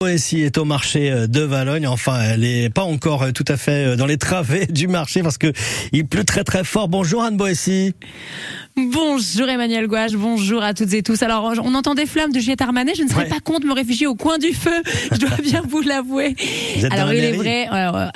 Boétie est au marché euh, de Valogne. Enfin, elle n'est pas encore euh, tout à fait euh, dans les travées du marché parce que il pleut très très fort. Bonjour Anne Boétie. Bonjour Emmanuel Gouache, bonjour à toutes et tous. Alors, on entend des flammes de Juliette Armanet. Je ne serais Ouais. pas contre me réfugier au coin du feu. Je dois bien vous l'avouer. Alors, la il est vrai. alors, euh,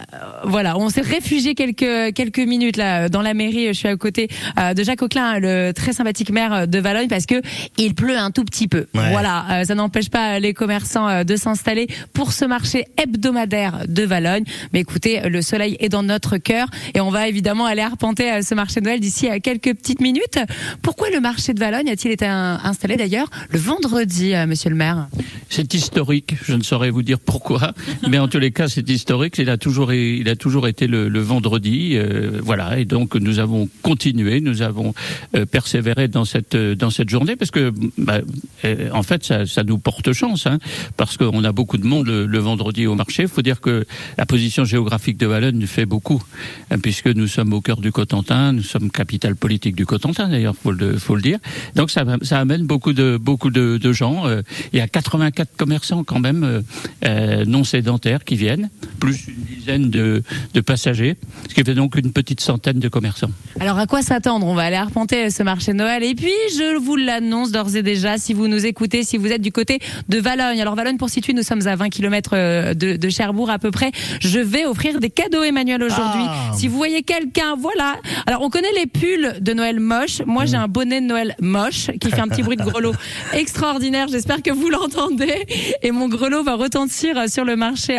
voilà, on s'est réfugié quelques quelques minutes là dans la mairie. Je suis à côté euh, de Jacques Auclin, le très sympathique maire de Valogne, parce que il pleut un tout petit peu. Ouais. Voilà, euh, ça n'empêche pas les commerçants euh, de s'installer pour ce marché hebdomadaire de Valogne. Mais écoutez, le soleil est dans notre cœur et on va évidemment aller arpenter euh, ce marché de Noël d'ici à quelques petites minutes. Pourquoi le marché de Valogne a-t-il été installé d'ailleurs le vendredi, euh, monsieur le maire? C'est historique, je ne saurais vous dire pourquoi, mais en tous les cas c'est historique. Il a toujours, il a toujours été le, le vendredi, euh, voilà. Et donc nous avons continué, nous avons euh, persévéré dans cette euh, dans cette journée parce que, bah, euh, en fait, ça, ça nous porte chance, hein, parce qu'on a beaucoup de monde le, le vendredi au marché. Il faut dire que la position géographique de Valognes fait beaucoup, hein, puisque nous sommes au cœur du Cotentin, nous sommes capitale politique du Cotentin d'ailleurs, faut le faut le dire. Donc ça, ça amène beaucoup de beaucoup de, de gens. Il y a 84 commerçants quand même euh, euh, non sédentaires qui viennent, plus une dizaine de, de passagers, ce qui fait donc une petite centaine de commerçants. Alors à quoi s'attendre? On va aller arpenter ce marché de Noël et puis je vous l'annonce d'ores et déjà si vous nous écoutez, si vous êtes du côté de Valogne. Alors Valogne pour situer, nous sommes à 20 km de, de Cherbourg à peu près. Je vais offrir des cadeaux Emmanuel aujourd'hui. Ah. Si vous voyez quelqu'un, voilà. Alors on connaît les pulls de Noël moches. Moi j'ai un bonnet de Noël moche qui fait un petit bruit de grelot extraordinaire. J'espère que vous l'entendez. Et mon grelot va retentir sur le marché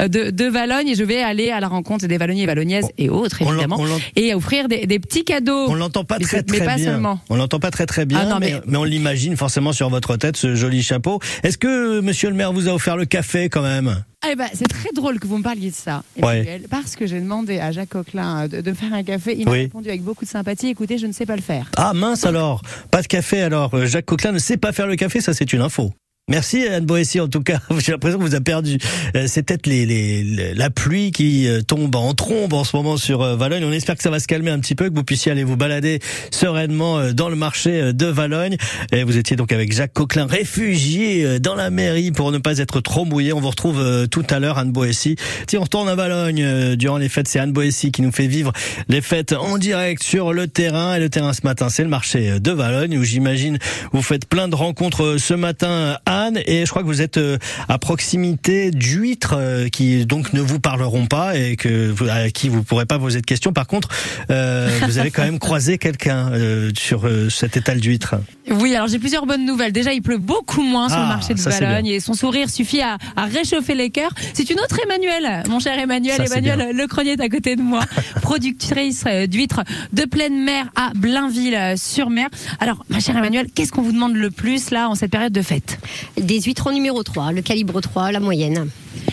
euh, de, de Valogne et je vais aller à la rencontre des Valognais et Valognaises et autres On l'en- évidemment on l'en- et offrir des, des petits cadeaux. On l'entend pas très très mais pas bien. seulement. On l'entend pas très très bien, Ah non, mais, mais- mais on l'imagine forcément sur votre tête ce joli chapeau. Est-ce que Monsieur le Maire vous a offert le café quand même? Eh ben, c'est très drôle que vous me parliez de ça, Ouais. Parce que j'ai demandé à Jacques Coquelin euh, de, faire un café. Il m'a Oui. répondu avec beaucoup de sympathie. Écoutez, je ne sais pas le faire. Ah mince alors, pas de café alors. Euh, Jacques Coquelin ne sait pas faire le café, ça c'est une info. Merci Anne Boétie en tout cas. J'ai l'impression que vous avez perdu. Euh, C'est peut-être les, les, la pluie qui euh, tombe en trombe en ce moment sur euh, Valogne. On espère que ça va se calmer un petit peu, que vous puissiez aller vous balader sereinement dans le marché de Valogne. Et vous étiez donc avec Jacques Coquelin, réfugié dans la mairie pour ne pas être trop mouillé. On vous retrouve tout à l'heure Anne Boétie. Tiens, on retourne à Valogne durant les fêtes. C'est Anne Boétie qui nous fait vivre les fêtes en direct sur le terrain. Et le terrain ce matin, c'est le marché de Valogne où j'imagine vous faites plein de rencontres ce matin, Et je crois que vous êtes euh, à proximité d'huîtres euh, qui donc ne vous parleront pas et que à qui vous pourrez pas poser de questions. Par contre, euh, vous avez quand même croisé quelqu'un euh, sur euh, cet étal d'huîtres. Oui, alors j'ai plusieurs bonnes nouvelles. Déjà, il pleut beaucoup moins sur Ah, le marché de Valogne et son sourire suffit à, à réchauffer les cœurs. C'est une autre Emmanuel, mon cher Emmanuel. Ça, Emmanuel Le Cronier est à côté de moi, productrice d'huîtres de pleine mer à Blainville-sur-Mer. Alors, ma chère Emmanuel, qu'est-ce qu'on vous demande le plus là en cette période de fête? Des huîtres en numéro 3, le calibre 3, la moyenne.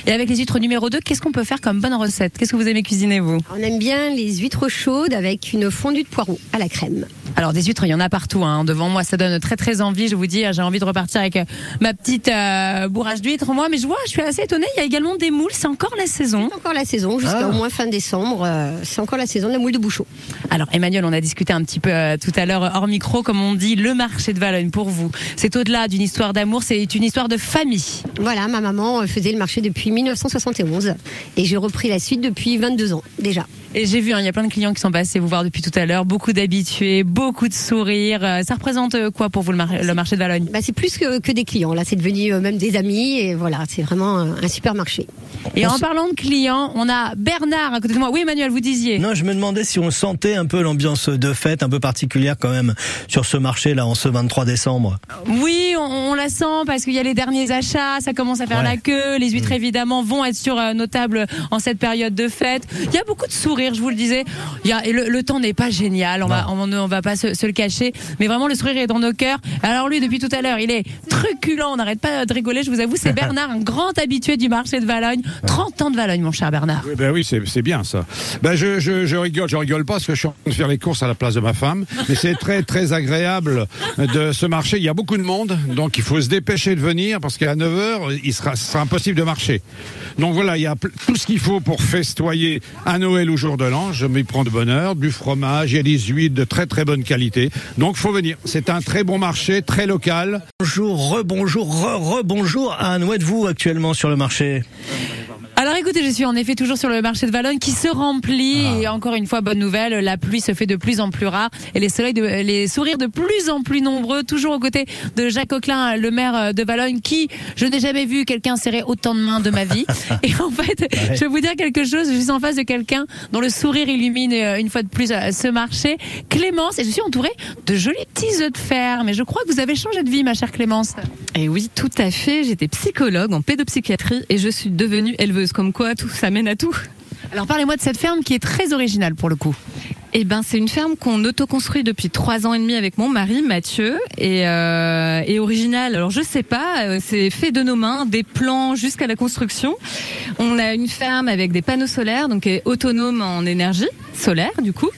Et avec les huîtres numéro 2, qu'est-ce qu'on peut faire comme bonne recette? Qu'est-ce que vous aimez cuisiner, vous? On aime bien les huîtres chaudes avec une fondue de poireaux à la crème. Alors des huîtres, il y en a partout. Hein. Devant moi, ça donne très très envie. Je vous dis, j'ai envie de repartir avec euh, ma petite euh, bourrage d'huîtres. Moi, mais je vois, je suis assez étonnée. Il y a également des moules. C'est encore la saison. C'est encore la saison, jusqu'à Ah. au moins fin décembre. euh, c'est encore la saison de la moule de bouchon. Alors Emmanuel, on a discuté un petit peu euh, tout à l'heure hors micro, comme on dit, le marché de Valogne pour vous. C'est au-delà d'une histoire d'amour, c'est une histoire de famille. Voilà, ma maman faisait le marché depuis 1971 et j'ai repris la suite depuis 22 ans déjà. Et j'ai vu, hein, il y a plein de clients qui sont passés vous voir depuis tout à l'heure, beaucoup d'habitués, beaucoup de sourires. Euh, Ça représente euh, quoi pour vous le, mar- le marché de Valogne? Bah, c'est plus que, que des clients, là c'est devenu euh, même des amis et voilà, c'est vraiment un, un super marché. Et On en parlant de clients, on a Bernard à côté de moi. Oui Emmanuel, vous disiez. Non, je me demandais si on sentait un peu l'ambiance de fête un peu particulière quand même sur ce marché là en ce 23 décembre. Oui, on, on la sent parce qu'il y a les derniers achats, ça commence à faire Ouais. la queue. Les huîtres évidemment vont être sur euh, nos tables en cette période de fête. Il y a beaucoup de sourires, je vous le disais. Il y a, et le, le temps n'est pas génial, on va, on, on va pas se, se le cacher, mais vraiment le sourire est dans nos cœurs. Alors lui, depuis tout à l'heure, il est truculent, on n'arrête pas de rigoler. Je vous avoue, c'est Bernard, un grand habitué du marché de Valogne. 30 ans de Valogne, mon cher Bernard. Oui, ben oui, c'est bien ça. Ben je, je, je rigole, je rigole pas parce que je suis en train de faire les courses à la place de ma femme, mais c'est très très agréable de ce marché. Il y a beaucoup de monde, donc il faut se dépêcher de venir parce qu'à 9 h il sera, impossible de marcher. Donc voilà, il y a tout ce qu'il faut pour festoyer à Noël aujourd'hui. De l'an. Je m'y prends de bonne heure, du fromage, il y a des huiles de très très bonne qualité. Donc faut venir. C'est un très bon marché, très local. Bonjour, rebonjour, re-rebonjour. Anne, où êtes-vous actuellement sur le marché? Alors écoutez, je suis en effet toujours sur le marché de Valognes qui se remplit Ah. et encore une fois bonne nouvelle, la pluie se fait de plus en plus rare et les soleils de, les sourires de plus en plus nombreux, toujours aux côtés de Jacques Coquelin, le maire de Valognes qui je n'ai jamais vu quelqu'un serrer autant de mains de ma vie. et en fait, je vais vous dire quelque chose, je suis en face de quelqu'un dont le sourire illumine euh, une fois de plus euh, ce marché, Clémence et je suis entourée de jolis petits œufs de fer, mais je crois que vous avez changé de vie ma chère Clémence. Et oui, tout à fait. J'étais psychologue en pédopsychiatrie et je suis devenue éleveuse. Comme quoi, tout ça mène à tout. Alors parlez-moi de cette ferme qui est très originale pour le coup. Eh ben, c'est une ferme qu'on autoconstruit depuis trois ans et demi avec mon mari Mathieu et, euh, et original. Alors je sais pas, euh, c'est fait de nos mains, des plans jusqu'à la construction. On a une ferme avec des panneaux solaires, donc qui est autonome en énergie solaire du coup,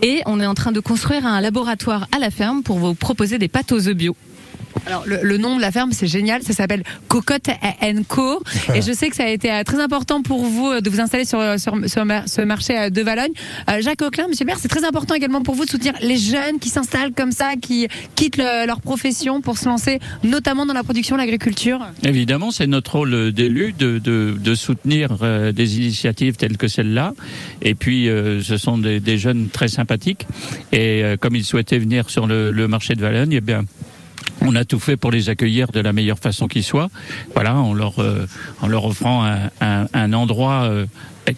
et on est en train de construire un laboratoire à la ferme pour vous proposer des pâtes aux œufs bio. Alors le, le nom de la ferme c'est génial, ça s'appelle Cocotte Co et je sais que ça a été euh, très important pour vous euh, de vous installer sur, sur, sur ma- ce marché euh, de Valogne. Euh, Jacques Auclin, Monsieur le maire, c'est très important également pour vous de soutenir les jeunes qui s'installent comme ça, qui quittent le- leur profession pour se lancer notamment dans la production, l'agriculture. Évidemment, c'est notre rôle d'élu de, de, de soutenir euh, des initiatives telles que celle-là. Et puis, euh, ce sont des, des jeunes très sympathiques. Et euh, comme ils souhaitaient venir sur le, le marché de Valogne, eh bien, on a tout fait pour les accueillir de la meilleure façon qui soit. Voilà, en leur euh, offrant un endroit euh,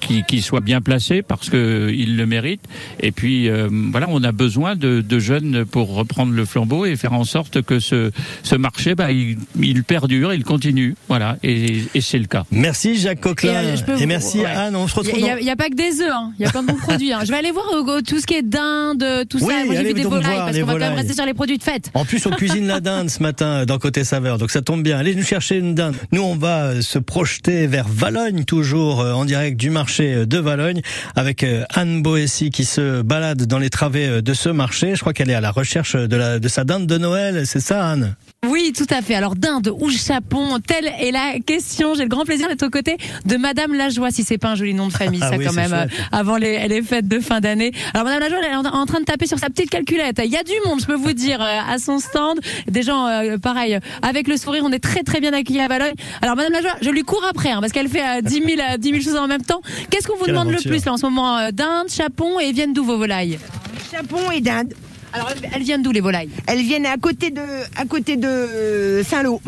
qui, qui soit bien placé parce que ils le méritent. Et puis euh, voilà, on a besoin de, de jeunes pour reprendre le flambeau et faire en sorte que ce ce marché, bah, il, il perdure, il continue. Voilà, et, et c'est le cas. Merci Jacques Coquelin Et, euh, peux et, vous- merci ouais. Anne. On se Il retrouve. n'y dans- a, il y a pas que des œufs, hein. il y a plein de bons produits. hein. Je vais aller voir euh, tout ce qui est dinde, tout Oui, ça. Moi j'ai vu des volailles voir parce qu'on va quand même rester sur les produits de fête. En plus, on cuisine la dinde ce matin dans Côté Saveur, donc ça tombe bien. Allez nous chercher une dinde. Nous, on va euh, se projeter vers Valogne, toujours euh, en direct du marché euh, de Valogne, avec euh, Anne Boessy qui se balade dans les travées euh, de ce marché. Je crois qu'elle est à la recherche de sa dinde de Noël, c'est ça, Anne? Oui, tout à fait. Alors, dinde ou chapon, telle est la question. J'ai le grand plaisir d'être aux côtés de Madame Lajoie, si c'est pas un joli nom de famille, Ah ça oui, quand même, chouette. euh, avant les, les fêtes de fin d'année. Alors, Madame Lajoie, elle est en, train de taper sur sa petite calculette. Il y a du monde, je peux vous dire, euh, à son stand. Des gens, euh, pareil, avec le sourire, on est très très bien accueillis à Valogne. Alors, Madame Lajoie, je lui cours après, hein, parce qu'elle fait euh, 10, 000, euh, 10 000 choses en même temps. Qu'est-ce qu'on vous Quelle demande aventure. le plus là en ce moment Dinde, chapon et viennent d'où vos volailles? Chapon et dinde. Alors, elles viennent d'où les volailles? Elles viennent à côté de, de Saint-Lô.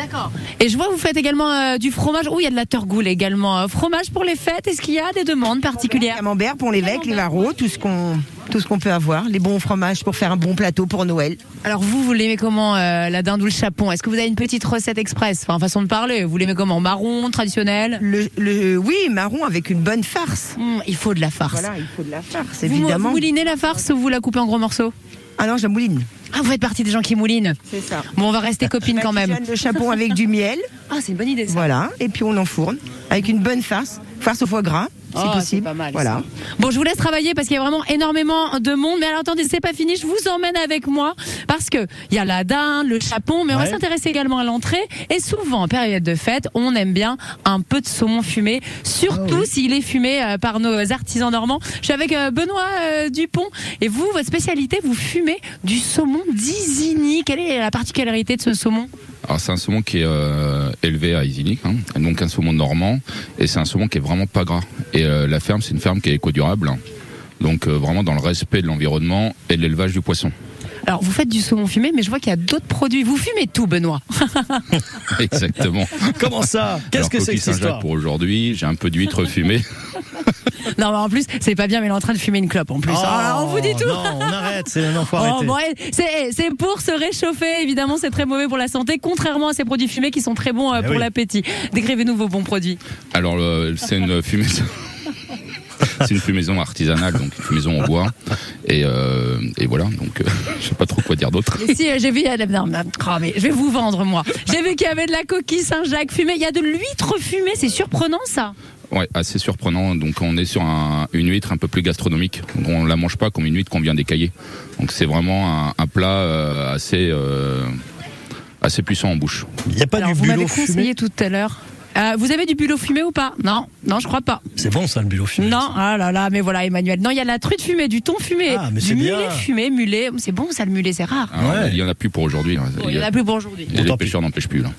D'accord. Et je vois que vous faites également euh, du fromage. Oh, il y a de la turgoule également. Euh, fromage pour les fêtes. Est-ce qu'il y a des demandes particulières? Camembert pour l'évêque, les varros, tout ce qu'on tout ce qu'on peut avoir, les bons fromages pour faire un bon plateau pour Noël. Alors vous, vous l'aimez comment euh, la dinde ou le chapon? Est-ce que vous avez une petite recette express? Enfin, façon de parler. Vous l'aimez comment? Marron, traditionnel? Le, le oui, marron avec une bonne farce. Hum, Il faut de la farce. Voilà, il faut de la farce, Vous, vous évidemment. moulinez la farce ou vous la coupez en gros morceaux? Ah non, je la mouline. Ah, vous faites partie des gens qui moulinent. C'est ça. Bon, on va rester copines quand même. Le chapon avec du miel, Ah, c'est une bonne idée ça. voilà, et puis on enfourne avec une bonne farce, farce au foie gras, c'est Oh, possible. pas mal, voilà. Bon, je vous laisse travailler parce qu'il y a vraiment énormément de monde. Mais alors attendez, c'est pas fini. Je vous emmène avec moi parce que il y a la dinde, le chapon, mais on va s'intéresser également à l'entrée. Et souvent, en période de fête, on aime bien un peu de saumon fumé, surtout s'il est fumé euh, par nos artisans normands. Je suis avec euh, Benoît euh, Dupont et vous, votre spécialité, vous fumez du saumon d'Isigny. Quelle est la particularité de ce saumon? Alors c'est un saumon qui est euh, élevé à Isigny, hein, donc un saumon normand, et c'est un saumon qui est vraiment pas gras. Et euh, la ferme, c'est une ferme qui est éco-durable, hein. donc euh, vraiment dans le respect de l'environnement et de l'élevage du poisson. Alors, vous faites du saumon fumé, mais je vois qu'il y a d'autres produits. Vous fumez tout, Benoît. Exactement. Comment ça? Qu'est-ce que c'est que cette histoire? pour aujourd'hui, j'ai un peu d'huître fumée. Non, mais en plus, c'est pas bien, mais il est en train de fumer une clope en plus. Oh, Alors, on vous dit tout. Non, on arrête, c'est non, faut Oh, arrêter. bon, ouais, c'est pour se réchauffer. Évidemment, c'est très mauvais pour la santé, contrairement à ces produits fumés qui sont très bons euh, Eh pour oui. l'appétit. Décrivez-nous vos bons produits. Alors euh, c'est une fumaison. C'est une fumaison artisanale, donc une fumaison en bois. Et, euh, et voilà, donc euh, je sais pas trop quoi dire d'autre. Si euh, j'ai vu, il y a de- non, non, oh, mais je vais vous vendre moi. J'ai vu qu'il y avait de la coquille Saint-Jacques fumée. Il y a de l'huître fumée. C'est surprenant ça. Ouais, assez surprenant. Donc on est sur un- une huître un peu plus gastronomique. On la mange pas comme une huître qu'on vient d'écailler. Donc c'est vraiment un, un plat euh, assez euh, assez puissant en bouche. Il n'y a pas Alors, du vous m'avez conseillé fumé? tout à l'heure. Euh, vous avez du bulot fumé ou pas? Non, non, je crois pas. C'est bon ça, le bulot fumé. Non, ah là là, mais voilà, Emmanuel. Non, il y a de la truite fumée, du thon fumé, Ah, mais c'est du bien. mulet fumé, mulet. C'est bon, ça, le mulet, c'est rare. Alors, Ouais. Il y en a plus pour aujourd'hui. hein. Bon, il y en a plus pour aujourd'hui. et les pêcheurs n'en pêchent plus là.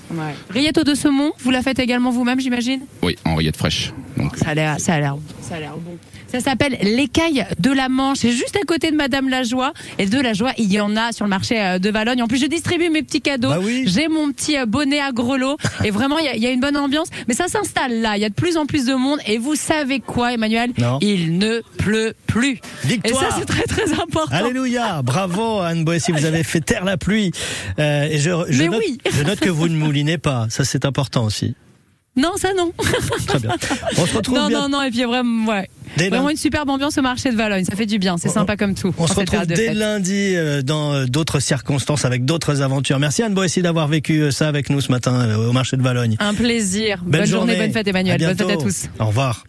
Rillettes de saumon, vous la faites également vous-même, j'imagine? Oui, en rillettes fraîches. Donc Ça a l'air, ça a l'air, ça a l'air bon. Ça s'appelle l'écaille de la Manche. C'est juste à côté de Madame Lajoie. Et de Lajoie, il y en a sur le marché euh, de Valogne. En plus, je distribue mes petits cadeaux. Bah oui. J'ai mon petit euh, bonnet à grelot. Et vraiment, il y, a- il y a une bonne ambiance. Mais ça s'installe là. Il y a de plus en plus de monde. Et vous savez quoi, Emmanuel? Non. Il ne pleut plus. Victoire. Et ça, c'est très très important. Alléluia, bravo Anne Boissy, vous avez fait taire la pluie. Euh, et je, je, Mais note, oui. je note que vous ne moulinez pas, ça c'est important aussi. Non, ça non. Très bien. On se retrouve Non, bien. non, non. Et puis vraiment, ouais. Dès Vraiment lundi. une superbe ambiance au marché de Valogne. Ça fait du bien. C'est sympa comme tout. On se retrouve dès fête. lundi euh, dans euh, d'autres circonstances avec d'autres aventures. Merci Anne Boissy d'avoir vécu euh, ça avec nous ce matin au marché de Valogne. Un plaisir. Belle bonne journée, journée. bonne fête Emmanuel. Bonne fête à tous. Au revoir.